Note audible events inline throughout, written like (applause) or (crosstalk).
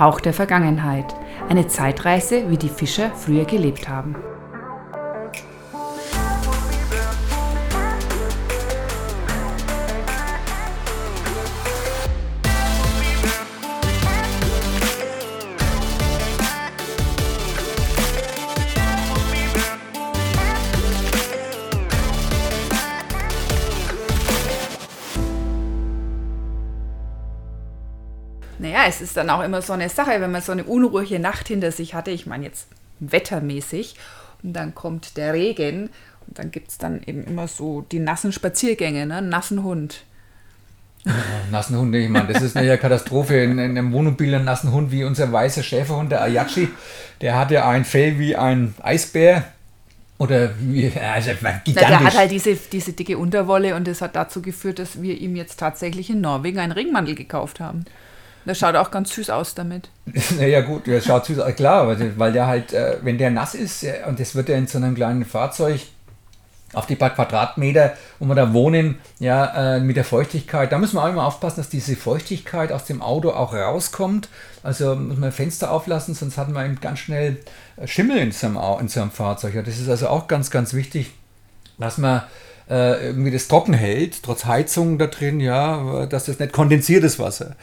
Hauch der Vergangenheit. Eine Zeitreise, wie die Fischer früher gelebt haben. Dann auch immer so eine Sache, wenn man so eine unruhige Nacht hinter sich hatte, ich meine jetzt wettermäßig, und dann kommt der Regen und dann gibt es dann eben immer so die nassen Spaziergänge, ne? nassen Hund. Ja, nassen Hunde, ich meine, das ist eine Katastrophe. In, in einem Wohnmobil einen nassen Hund wie unser weißer Schäferhund, der Ayachi, der hatte ein Fell wie ein Eisbär. Oder wie, also gigantisch. Na, der hat halt diese, diese dicke Unterwolle und das hat dazu geführt, dass wir ihm jetzt tatsächlich in Norwegen einen Ringmantel gekauft haben. Der schaut auch ganz süß aus damit. (laughs) naja, gut, der schaut süß aus, klar, weil der halt, äh, wenn der nass ist und das wird ja in so einem kleinen Fahrzeug auf die paar Quadratmeter, wo wir da wohnen, ja, äh, mit der Feuchtigkeit, da müssen wir auch immer aufpassen, dass diese Feuchtigkeit aus dem Auto auch rauskommt. Also muss man Fenster auflassen, sonst hat man eben ganz schnell äh, Schimmel in so einem, in so einem Fahrzeug. Das ist also auch ganz, ganz wichtig, dass man irgendwie das trocken hält, trotz Heizung da drin, ja, dass das nicht kondensiert ist Wasser.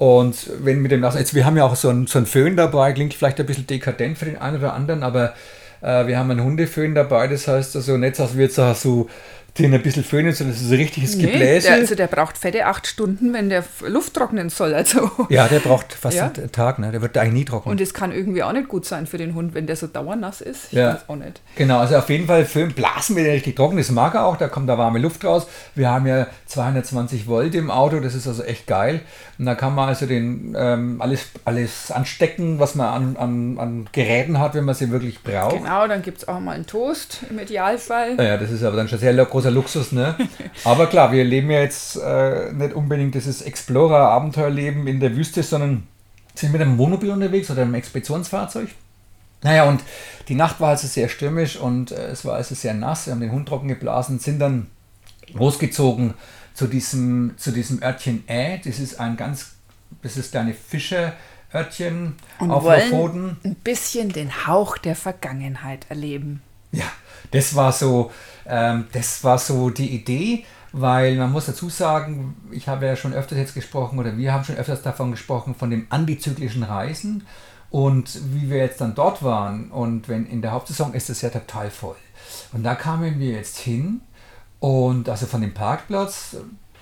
Und wenn mit dem Nassen, jetzt wir haben ja auch so einen, so einen Föhn dabei, klingt vielleicht ein bisschen dekadent für den einen oder anderen, aber äh, wir haben einen Hundeföhn dabei, das heißt also nicht, dass wir jetzt so den ein bisschen föhnen, sondern das ist ein richtiges nee, Gebläse. Der, also der braucht fette acht Stunden, wenn der Luft trocknen soll. Also. Ja, der braucht fast ja. einen Tag, ne? der wird eigentlich nie trocken. Und es kann irgendwie auch nicht gut sein für den Hund, wenn der so dauernass ist. Ich ja. auch nicht. Genau, also auf jeden Fall Föhn blasen wir richtig trocken, das mag er auch, da kommt da warme Luft raus. Wir haben ja 220 Volt im Auto, das ist also echt geil. Und da kann man also den, ähm, alles, alles anstecken, was man an, an, an Geräten hat, wenn man sie wirklich braucht. Genau, dann gibt es auch mal einen Toast im Idealfall. Ja, das ist aber dann schon sehr großer Luxus, ne? (laughs) aber klar, wir leben ja jetzt äh, nicht unbedingt dieses Explorer-Abenteuerleben in der Wüste, sondern sind mit einem Wohnmobil unterwegs oder einem Expeditionsfahrzeug. Naja, und die Nacht war also sehr stürmisch und äh, es war also sehr nass. Wir haben den Hund trocken geblasen, sind dann losgezogen zu diesem, zu diesem Örtchen Ä. Das ist ein ganz, das ist kleine Fischerörtchen und auf wollen Lofoten. ein bisschen den Hauch der Vergangenheit erleben. Ja, das war so, ähm, das war so die Idee, weil man muss dazu sagen, ich habe ja schon öfters jetzt gesprochen oder wir haben schon öfters davon gesprochen, von dem antizyklischen Reisen und wie wir jetzt dann dort waren und wenn in der Hauptsaison ist es ja total voll. Und da kamen wir jetzt hin und also von dem Parkplatz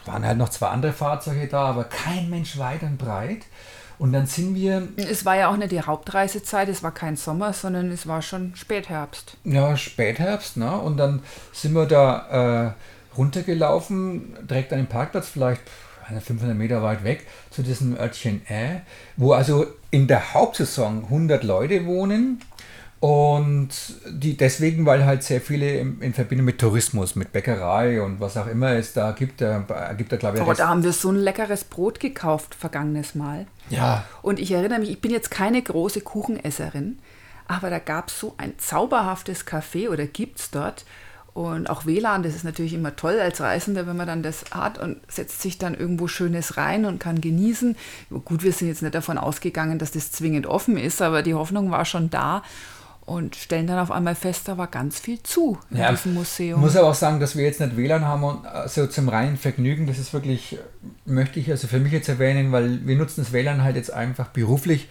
waren halt noch zwei andere Fahrzeuge da, aber kein Mensch weit und breit. Und dann sind wir. Es war ja auch nicht die Hauptreisezeit, es war kein Sommer, sondern es war schon Spätherbst. Ja, Spätherbst, ne? Und dann sind wir da äh, runtergelaufen, direkt an den Parkplatz, vielleicht 500 Meter weit weg, zu diesem Örtchen Ä, wo also in der Hauptsaison 100 Leute wohnen und die deswegen, weil halt sehr viele in, in, Verbindung mit Tourismus, mit Bäckerei und was auch immer es da gibt, da gibt da glaube ich. Aber da haben wir so ein leckeres Brot gekauft vergangenes Mal. Ja. Und ich erinnere mich, ich bin jetzt keine große Kuchenesserin, aber da gab es so ein zauberhaftes Café oder gibt es dort. Und auch WLAN, das ist natürlich immer toll als Reisender, wenn man dann das hat und setzt sich dann irgendwo Schönes rein und kann genießen. Gut, wir sind jetzt nicht davon ausgegangen, dass das zwingend offen ist, aber die Hoffnung war schon da und stellen dann auf einmal fest, da war ganz viel zu in ja, diesem Museum. Ich muss aber auch sagen, dass wir jetzt nicht WLAN haben und also zum reinen Vergnügen, das ist wirklich, möchte ich also für mich jetzt erwähnen, weil wir nutzen das WLAN halt jetzt einfach beruflich,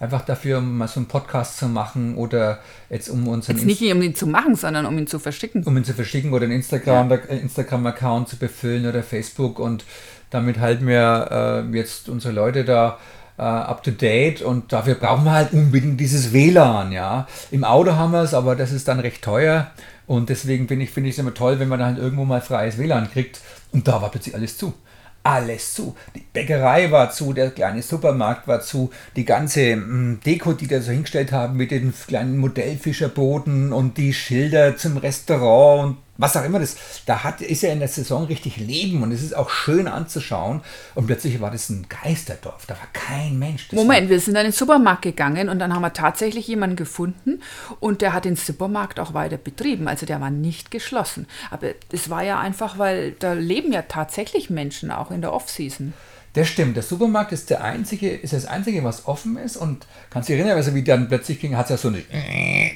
einfach dafür, um mal so einen Podcast zu machen oder jetzt um unseren... Jetzt nicht um ihn zu machen, sondern um ihn zu verschicken. Um ihn zu verschicken oder einen Instagram-Account ja. Instagram zu befüllen oder Facebook und damit halten wir äh, jetzt unsere Leute da äh, up to date und dafür brauchen wir halt unbedingt dieses WLAN, ja. Im Auto haben wir es, aber das ist dann recht teuer und deswegen finde ich, es immer toll, wenn man dann halt irgendwo mal freies WLAN kriegt und da war plötzlich alles zu. Alles zu. Die Bäckerei war zu, der kleine Supermarkt war zu, die ganze mh, mm, Deko, die da so hingestellt haben mit den kleinen Modellfischerbooten und die Schilder zum Restaurant und was auch immer das, da hat, ist ja in der Saison richtig Leben und es ist auch schön anzuschauen. Und plötzlich war das ein Geisterdorf, da war kein Mensch. Das Moment, wir sind dann in den Supermarkt gegangen und dann haben wir tatsächlich jemanden gefunden und der hat den Supermarkt auch weiter betrieben. Also der war nicht geschlossen. Aber das war ja einfach, weil da leben ja tatsächlich Menschen auch in der Off-Season. Das stimmt. Der Supermarkt ist der einzige, ist das einzige, was offen ist. Und kannst du dich erinnern, also wie dann plötzlich ging, hat es ja so eine,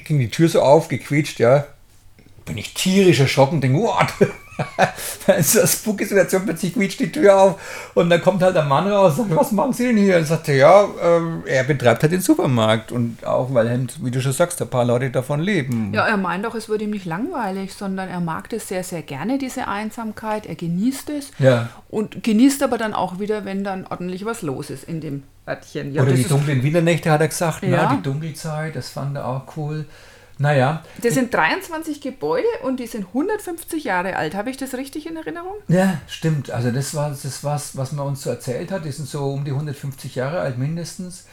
ging die Tür so auf, gequietscht, ja. Bin ich tierisch erschrocken, denke, what? (laughs) da ist eine spooky Situation, plötzlich quietscht die Tür auf und dann kommt halt der Mann raus und sagt, was machen Sie denn hier? Und sagt, ja, äh, er betreibt halt den Supermarkt und auch, weil, wie du schon sagst, ein paar Leute davon leben. Ja, er meint auch, es wird ihm nicht langweilig, sondern er mag das sehr, sehr gerne, diese Einsamkeit, er genießt es Ja. und genießt aber dann auch wieder, wenn dann ordentlich was los ist in dem Örtchen. Ja, Oder das die dunklen Winternächte, hat er gesagt, Ja. na, die Dunkelzeit, das fand er auch cool. Naja, Das sind 23 Gebäude und die sind 150 Jahre alt. Habe ich das richtig in Erinnerung? Ja, stimmt. Also das war das was, was man uns so erzählt hat. Die sind so um die 150 Jahre alt mindestens.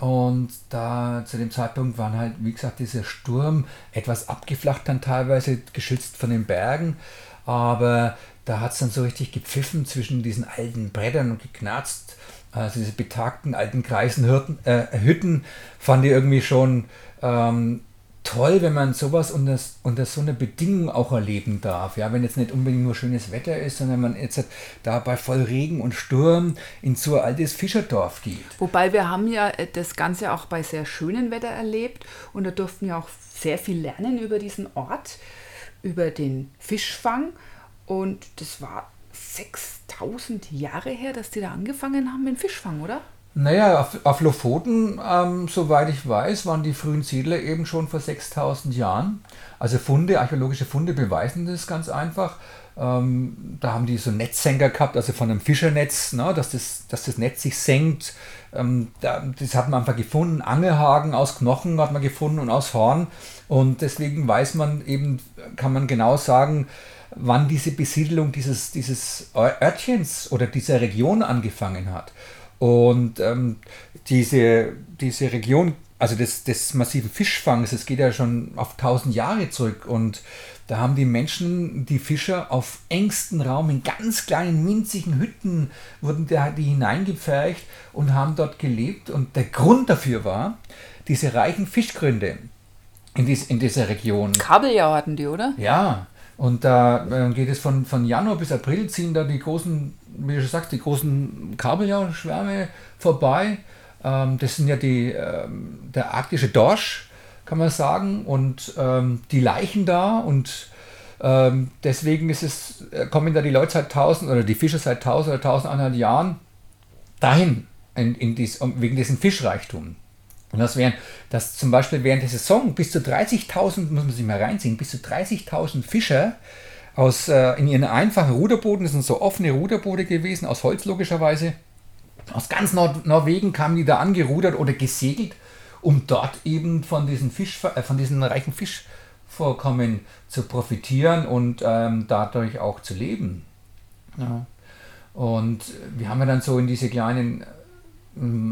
Und da zu dem Zeitpunkt waren halt, wie gesagt, dieser Sturm etwas abgeflacht dann teilweise, geschützt von den Bergen. Aber da hat es dann so richtig gepfiffen zwischen diesen alten Brettern und geknarzt. Also diese betagten alten Kreisenhütten äh, Hütten fand ich irgendwie schon ähm, toll, wenn man sowas unter, unter so einer Bedingung auch erleben darf. Ja, wenn jetzt nicht unbedingt nur schönes Wetter ist, sondern man jetzt da bei voll Regen und Sturm in so ein altes Fischerdorf geht. Wobei wir haben ja äh, das Ganze auch bei sehr schönem Wetter erlebt und da durften wir auch sehr viel lernen über diesen Ort, über den Fischfang und das war 6000 Jahre her, dass die da angefangen haben mit dem Fischfang, oder? Naja, auf, auf Lofoten, ähm, soweit ich weiß, waren die frühen Siedler eben schon vor 6000 Jahren. Also Funde, archäologische Funde beweisen das ganz einfach. Ähm, da haben die so Netzsenker gehabt, also von einem Fischernetz, ne, dass, das, dass das Netz sich senkt. Ähm, da, das hat man einfach gefunden. Angelhaken aus Knochen hat man gefunden und aus Horn. Und deswegen weiß man eben, kann man genau sagen, wann diese Besiedelung dieses, dieses Örtchens oder dieser Region angefangen hat. Und ähm, diese, diese Region, also des, des massiven Fischfangs, das geht ja schon auf 1000 Jahre zurück. Und da haben die Menschen, die Fischer, auf engstem Raum in ganz kleinen, winzigen Hütten, wurden da, die hineingepfercht und haben dort gelebt. Und der Grund dafür war, diese reichen Fischgründe in, dies, in dieser Region. Kabeljau hatten die, oder? Ja, und da äh, geht es von, von Januar bis April, ziehen da die großen, wie du schon sagst, die großen Kabeljauschwärme vorbei. Ähm, das sind ja die, ähm, der arktische Dorsch, kann man sagen, und ähm, die Leichen da und ähm, deswegen ist es, äh, kommen da die Leute seit 1000 oder die Fischer seit 1000 oder 1100 Jahren dahin, in, in dies, wegen diesem Fischreichtum. Und das wären, dass zum Beispiel während der Saison bis zu 30.000, muss man sich mal reinziehen, bis zu 30.000 Fischer aus, äh, in ihren einfachen Ruderbooten, das sind so offene Ruderboote gewesen, aus Holz logischerweise, aus ganz Nord Norwegen kamen die da angerudert oder gesegelt, um dort eben von diesen, Fisch, äh, von diesen reichen Fischvorkommen zu profitieren und ähm, dadurch auch zu leben. Ja. Und wir haben ja dann so in diese kleinen,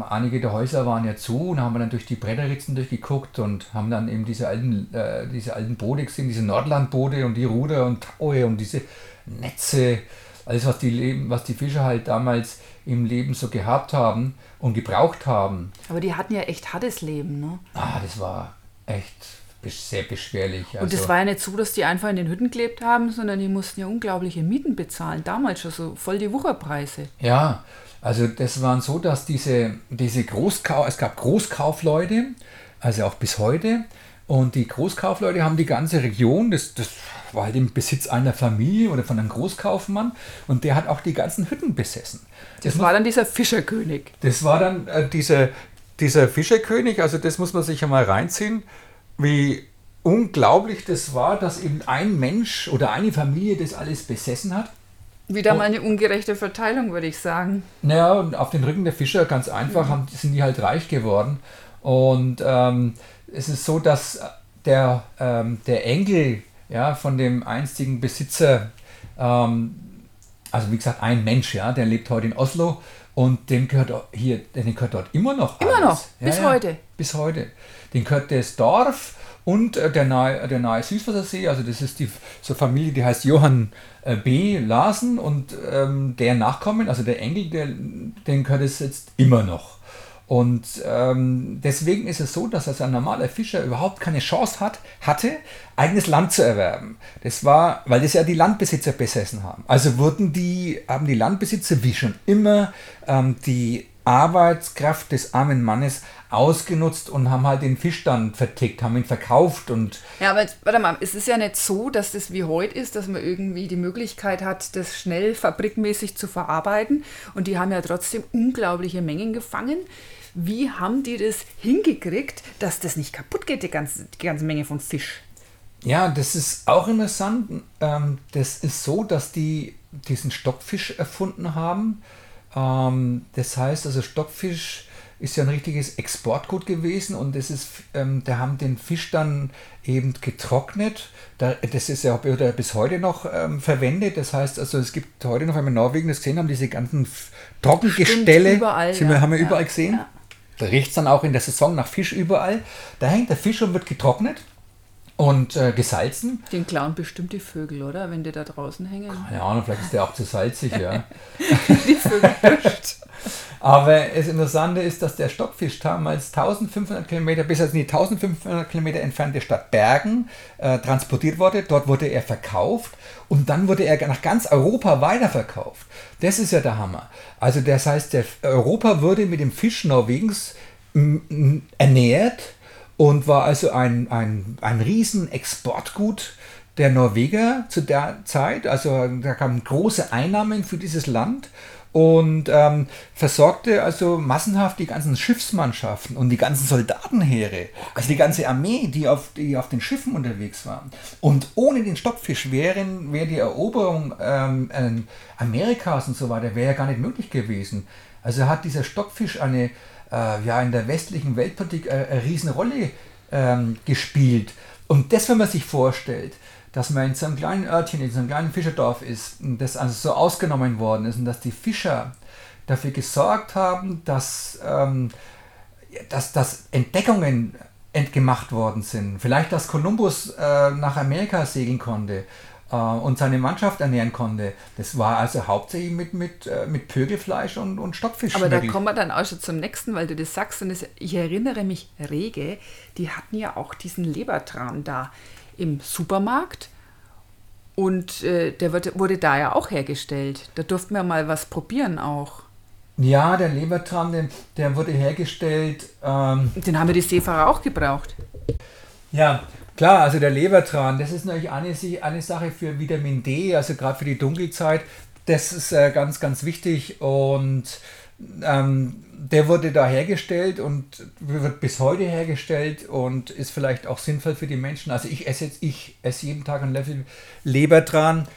einige der Häuser waren ja zu und haben wir dann durch die Bretterritzen durchgeguckt und haben dann eben diese alten, äh, diese alten Boote gesehen, diese Nordlandboote und die Ruder und Taue und diese Netze, alles was die, Leben, was die Fischer halt damals im Leben so gehabt haben und gebraucht haben. Aber die hatten ja echt hartes Leben, ne? Ah, das war echt sehr beschwerlich. Und Also- es war ja nicht so, dass die einfach in den Hütten gelebt haben, sondern die mussten ja unglaubliche Mieten bezahlen. Damals schon so voll die Wucherpreise. Ja, also das waren so, dass diese, diese Großkau es gab Großkaufleute, also auch bis heute. Und die Großkaufleute haben die ganze Region, das, das war halt im Besitz einer Familie oder von einem Großkaufmann. Und der hat auch die ganzen Hütten besessen. Das war dann dieser Fischerkönig. Das war dann äh, dieser, dieser Fischerkönig, also das muss man sich ja mal reinziehen, wie unglaublich das war, dass eben ein Mensch oder eine Familie das alles besessen hat. Wieder Oh. mal eine ungerechte Verteilung, würde ich sagen. Naja, und auf den Rücken der Fischer ganz einfach haben, sind die halt reich geworden. Und ähm, es ist so, dass der, ähm, der Enkel ja, von dem einstigen Besitzer, ähm, also wie gesagt, ein Mensch, ja, der lebt heute in Oslo und dem gehört hier, dem gehört dort immer noch. Immer alles. noch, bis heute. Bis heute. Den gehört das Dorf und äh, der nahe, der nahe Süßwassersee, also das ist die so Familie, die heißt Johann äh, B. Larsen und ähm, der Nachkommen, also der Enkel, der, den gehört es jetzt immer noch. Und ähm, deswegen ist es so, dass also ein normaler Fischer überhaupt keine Chance hat, hatte, eigenes Land zu erwerben. Das war, weil das ja die Landbesitzer besessen haben. Also wurden die, haben die Landbesitzer wie schon immer ähm, die Arbeitskraft des armen Mannes ausgenutzt und haben halt den Fisch dann vertickt, haben ihn verkauft und. Ja, aber jetzt, warte mal, es ist ja nicht so, dass das wie heute ist, dass man irgendwie die Möglichkeit hat, das schnell fabrikmäßig zu verarbeiten. Und die haben ja trotzdem unglaubliche Mengen gefangen. Wie haben die das hingekriegt, dass das nicht kaputt geht, die ganze, die ganze Menge von Fisch? Ja, das ist auch interessant. Ähm, das ist so, dass die diesen Stockfisch erfunden haben. Ähm, das heißt also, Stockfisch ist ja ein richtiges Exportgut gewesen und das ist, ähm, da haben den Fisch dann eben getrocknet. Da, das ist ja bis heute noch ähm, verwendet. Das heißt, also es gibt heute noch, wenn wir in Norwegen das gesehen haben, diese ganzen Trockengestelle, überall, sind wir, haben wir überall gesehen. Ja. Da riecht es dann auch in der Saison nach Fisch überall. Da hängt der Fisch und wird getrocknet und äh, gesalzen. Den klauen bestimmt die Vögel, oder? Wenn die da draußen hängen. Keine Ahnung, vielleicht ist der auch zu salzig, ja. (laughs) die Vögel Aber das Interessante ist, dass der Stockfisch damals 1500 Kilometer bis in die 1500 Kilometer entfernte Stadt Bergen äh, transportiert wurde. Dort wurde er verkauft und dann wurde er nach ganz Europa weiterverkauft. Das ist ja der Hammer. Also das heißt, der Europa wurde mit dem Fisch Norwegens ernährt und war also ein, ein, ein riesen Exportgut der Norweger zu der Zeit. Also da kamen große Einnahmen für dieses Land und ähm, versorgte also massenhaft die ganzen Schiffsmannschaften und die ganzen Soldatenheere, also die ganze Armee, die auf, die auf den Schiffen unterwegs waren. Und ohne den Stockfisch wären, wäre die Eroberung ähm, äh, Amerikas und so weiter wäre ja gar nicht möglich gewesen. Also hat dieser Stockfisch eine äh, ja in der westlichen Weltpolitik äh, eine Riesenrolle ähm, gespielt. Und das, wenn man sich vorstellt, dass man in so einem kleinen Örtchen, in so einem kleinen Fischerdorf ist das also so ausgenommen worden ist und dass die Fischer dafür gesorgt haben, dass, ähm, dass, dass Entdeckungen entgemacht worden sind. Vielleicht, dass Kolumbus äh, nach Amerika segeln konnte und seine Mannschaft ernähren konnte. Das war also hauptsächlich mit, mit, äh, mit Pögelfleisch und, und Stockfisch. Aber da kommen wir dann auch schon zum nächsten, weil du das sagst. Und das, ich erinnere mich rege, die hatten ja auch diesen Lebertran da im Supermarkt. Und äh, der wird, wurde da ja auch hergestellt. Da durften wir mal was probieren auch. Ja, der Lebertran, der, der wurde hergestellt. Ähm, Den haben wir die Seefahrer auch gebraucht. Ja, Klar, also der Lebertran, das ist natürlich eine, eine Sache für Vitamin D, also gerade für die Dunkelzeit. Das ist äh, ganz, ganz wichtig und ähm, der wurde da hergestellt und wird bis heute hergestellt und ist vielleicht auch sinnvoll für die Menschen. Also ich esse jetzt, ich esse jeden Tag einen Löffel Lebertran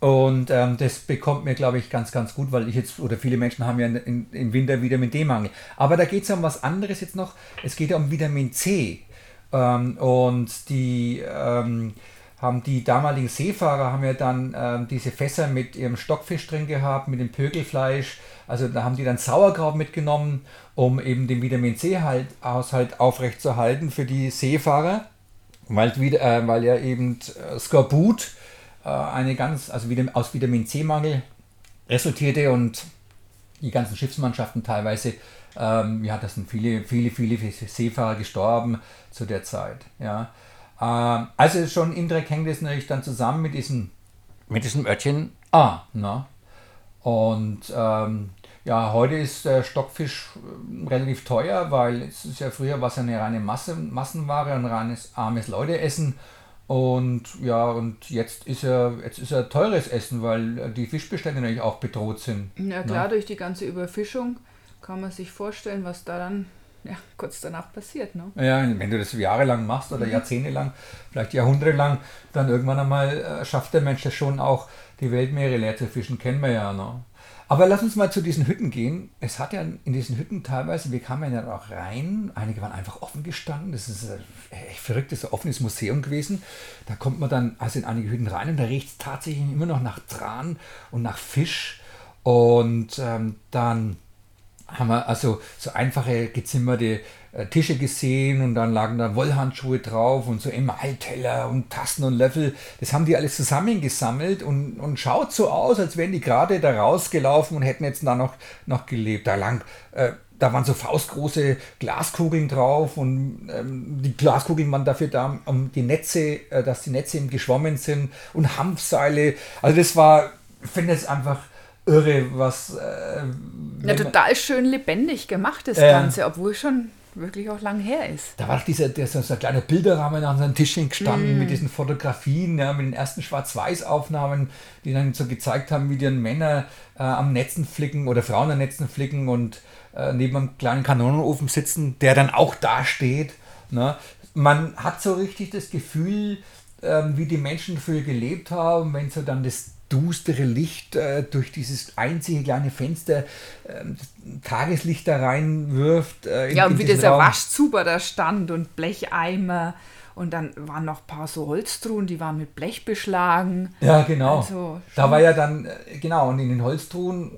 und ähm, das bekommt mir, glaube ich, ganz, ganz gut, weil ich jetzt, oder viele Menschen haben ja im Winter Vitamin D-Mangel. Aber da geht es um was anderes jetzt noch. Es geht ja um Vitamin C. Ähm, und die ähm, haben die damaligen Seefahrer haben ja dann ähm, diese Fässer mit ihrem Stockfisch drin gehabt, mit dem Pögelfleisch. Also da haben die dann Sauerkraut mitgenommen, um eben den Vitamin C-Haushalt aufrechtzuerhalten für die Seefahrer, weil, äh, weil ja eben äh, Skorbut äh, eine ganz, also aus Vitamin C-Mangel resultierte und die ganzen Schiffsmannschaften teilweise ähm, ja, das sind viele, viele, viele Seefahrer gestorben zu der Zeit. Ja. Ähm, also schon indirekt hängt es natürlich dann zusammen mit diesem, mit diesem Örtchen A. Ne? Und ähm, ja, heute ist der Stockfisch äh, relativ teuer, weil es ist ja früher was eine reine Masse, Massenware, ein reines armes Leuteessen. Und ja, und jetzt ist er, jetzt ist er teures Essen, weil die Fischbestände natürlich auch bedroht sind. Ja klar, ne? durch die ganze Überfischung kann man sich vorstellen, was da dann (laughs) ja, kurz danach passiert. Ne? Ja, wenn du das jahrelang machst oder mhm. jahrzehntelang, vielleicht jahrhundertelang, dann irgendwann einmal äh, schafft der Mensch das schon auch, die Weltmeere leer zu fischen, kennen wir ja. Ne? Aber lass uns mal zu diesen Hütten gehen. Es hat ja in diesen Hütten teilweise, wir kamen ja auch rein, einige waren einfach offen gestanden. Das ist ein echt verrücktes, offenes Museum gewesen. Da kommt man dann also in einige Hütten rein und da riecht es tatsächlich immer noch nach Tran und nach Fisch. Und ähm, dann haben wir also so einfache gezimmerte Tische gesehen und dann lagen da Wollhandschuhe drauf und so Emalteller und Tassen und Löffel. Das haben die alles zusammengesammelt und, und schaut so aus, als wären die gerade da rausgelaufen und hätten jetzt da noch, noch gelebt. Da lang äh, da waren so faustgroße Glaskugeln drauf und ähm, die Glaskugeln waren dafür da, um die Netze, äh, dass die Netze eben geschwommen sind und Hanfseile. Also das war, ich finde es einfach irre, was. Äh, ja, total schön lebendig gemacht, das äh, Ganze, obwohl schon wirklich auch lang her ist. Da war doch dieser, der, so ein kleiner Bilderrahmen an seinem Tischchen gestanden mm. mit diesen Fotografien, ja, mit den ersten Schwarz-Weiß-Aufnahmen, die dann so gezeigt haben, wie die Männer äh, am Netzen flicken oder Frauen am Netzen flicken und äh, neben einem kleinen Kanonenofen sitzen, der dann auch da steht. Ne? Man hat so richtig das Gefühl, äh, wie die Menschen früher gelebt haben, wenn so dann das dustere Licht äh, durch dieses einzige kleine Fenster äh, Tageslicht da reinwirft. Äh, in, ja, und wie dieser Raum. Waschzuber da stand und Blecheimer. Und dann waren noch ein paar so Holztruhen, die waren mit Blech beschlagen. Ja, genau. Also, da war ja dann, äh, genau, und in den Holztruhen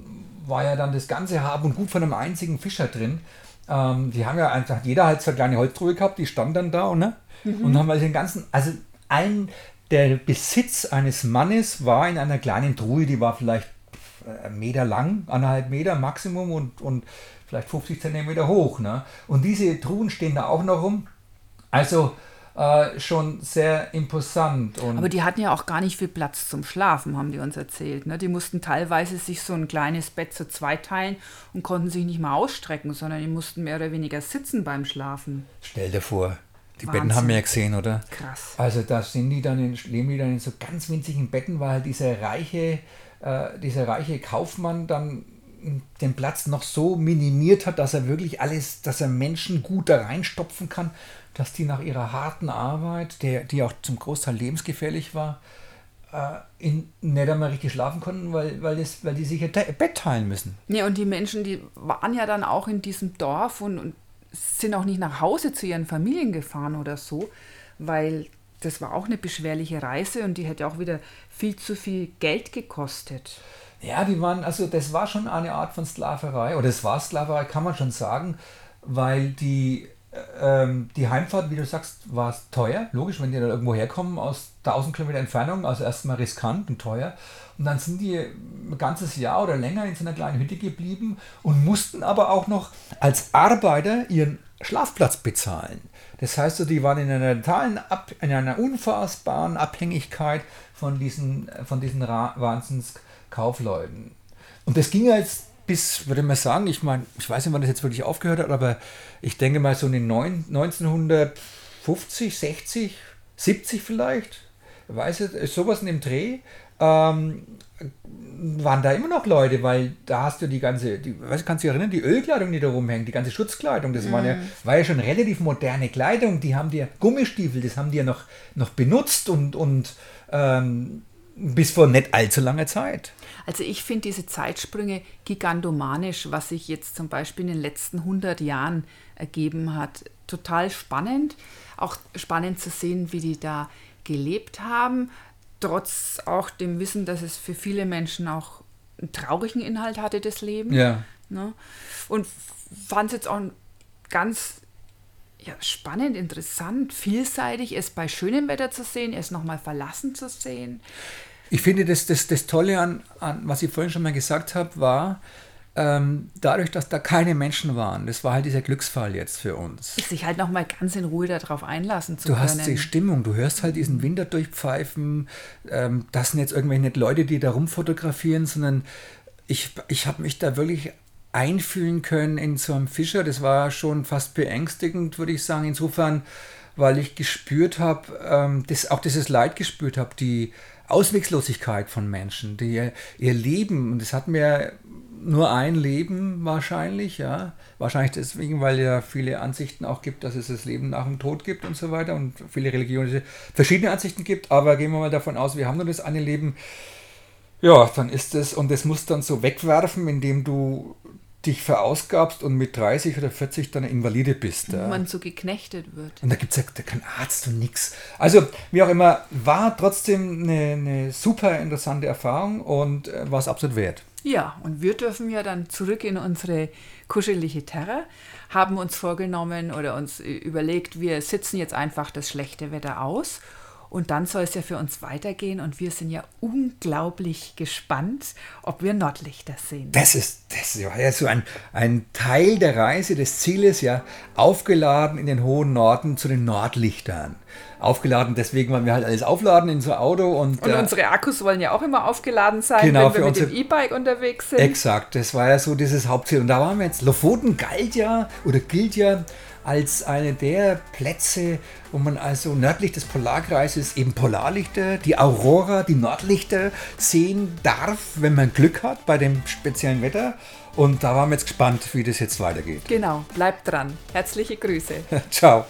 war ja dann das ganze Hab und Gut von einem einzigen Fischer drin. Ähm, die haben ja einfach, jeder halt so eine kleine Holztruhe gehabt, die stand dann da, ne? Mhm. Und haben halt den ganzen, also ein, der Besitz eines Mannes war in einer kleinen Truhe, die war vielleicht äh, einen Meter lang, anderthalb Meter Maximum und, und vielleicht 50 Zentimeter hoch. Ne? Und diese Truhen stehen da auch noch rum. Also äh, schon sehr imposant. Aber die hatten ja auch gar nicht viel Platz zum Schlafen, haben die uns erzählt. Ne? Die mussten teilweise sich so ein kleines Bett zu zweit teilen und konnten sich nicht mal ausstrecken, sondern die mussten mehr oder weniger sitzen beim Schlafen. Stell dir vor, die Wahnsinn. Betten haben wir ja gesehen, oder? Krass. Also da sind die dann in, leben die dann in so ganz winzigen Betten, weil halt dieser reiche, äh, dieser reiche Kaufmann dann den Platz noch so minimiert hat, dass er wirklich alles, dass er Menschen gut da reinstopfen kann, dass die nach ihrer harten Arbeit, der, die auch zum Großteil lebensgefährlich war, äh, in, nicht einmal richtig schlafen konnten, weil, weil, das, weil die sich ein Bett teilen müssen. Ja, und die Menschen, die waren ja dann auch in diesem Dorf und, und sind auch nicht nach Hause zu ihren Familien gefahren oder so, weil das war auch eine beschwerliche Reise und die hätte auch wieder viel zu viel Geld gekostet. Ja, die waren, also das war schon eine Art von Sklaverei, oder es war Sklaverei, kann man schon sagen, weil die, ähm, die Heimfahrt, wie du sagst, war teuer, logisch, wenn die da irgendwo herkommen aus 1000 Kilometer Entfernung, also erstmal riskant und teuer. Und dann sind die ein ganzes Jahr oder länger in so einer kleinen Hütte geblieben und mussten aber auch noch als Arbeiter ihren Schlafplatz bezahlen. Das heißt, die waren in einer totalen, in einer unfassbaren Abhängigkeit von diesen, von diesen Wahnsinnskaufleuten. Und das ging jetzt bis, würde man sagen, ich meine, ich weiß nicht, wann das jetzt wirklich aufgehört hat, aber ich denke mal so in den 1950, 60, 70 vielleicht, weiß ich, sowas in dem Dreh, ähm, waren da immer noch Leute, weil da hast du die ganze, die, was kannst du dich erinnern, die Ölkleidung, die da rumhängt, die ganze Schutzkleidung, das mm. war, ja, mhm. war ja schon relativ moderne Kleidung, die haben dir Gummistiefel, das haben die ja noch, noch benutzt und, und ähm, bis vor nicht allzu langer Zeit. Also ich finde diese Zeitsprünge gigantomanisch, was sich jetzt zum Beispiel in den letzten 100 Jahren ergeben hat. Total spannend. Auch spannend zu sehen, wie die da gelebt haben trotz auch dem Wissen, dass es für viele Menschen auch einen traurigen Inhalt hatte, das Leben. Ja. Ne? Und fand es jetzt auch ganz ja, spannend, interessant, vielseitig, es bei schönem Wetter zu sehen, es nochmal verlassen zu sehen. Ich finde, das, das, das Tolle an, an, was ich vorhin schon mal gesagt habe, war, ähm, dadurch, dass da keine Menschen waren, das war halt dieser Glücksfall jetzt für uns. Sich halt nochmal ganz in Ruhe darauf einlassen zu du können. Du hast die Stimmung, du hörst halt diesen Winter durchpfeifen. Ähm, das sind jetzt irgendwelche nicht Leute, die da rumfotografieren, sondern ich, ich habe mich da wirklich einfühlen können in so einem Fischer. Das war schon fast beängstigend, würde ich sagen. Insofern, weil ich gespürt habe, ähm, das, auch dieses Leid gespürt habe, die Ausweglosigkeit von Menschen, die ihr Leben, und das hat mir nur ein Leben wahrscheinlich, ja. Wahrscheinlich deswegen, weil ja viele Ansichten auch gibt, dass es das Leben nach dem Tod gibt und so weiter und viele Religionen verschiedene Ansichten gibt, aber gehen wir mal davon aus, wir haben nur das eine Leben. Ja, dann ist es, und das musst dann so wegwerfen, indem du dich verausgabst und mit 30 oder 40 dann eine Invalide bist. Ja. man so geknechtet wird. Und da gibt es ja keinen Arzt und nichts. Also, wie auch immer, war trotzdem eine, eine super interessante Erfahrung und äh, war es absolut wert. Ja, und wir dürfen ja dann zurück in unsere kuschelige Terre, haben uns vorgenommen oder uns überlegt, wir sitzen jetzt einfach das schlechte Wetter aus Und dann soll es ja für uns weitergehen und wir sind ja unglaublich gespannt, ob wir Nordlichter sehen. Das ist, das war ja so ein, ein Teil der Reise, des Zieles, ja, aufgeladen in den hohen Norden zu den Nordlichtern. Aufgeladen, deswegen wollen wir halt alles aufladen in so ein Auto. Und, und äh, unsere Akkus wollen ja auch immer aufgeladen sein, genau, wenn wir mit dem E-Bike unterwegs sind. Exakt, das war ja so dieses Hauptziel. Und da waren wir jetzt, Lofoten galt ja oder gilt ja als eine der Plätze, wo man also nördlich des Polarkreises eben Polarlichter, die Aurora, die Nordlichter sehen darf, wenn man Glück hat bei dem speziellen Wetter. Und da waren wir jetzt gespannt, wie das jetzt weitergeht. Genau, bleibt dran. Herzliche Grüße. (laughs) Ciao.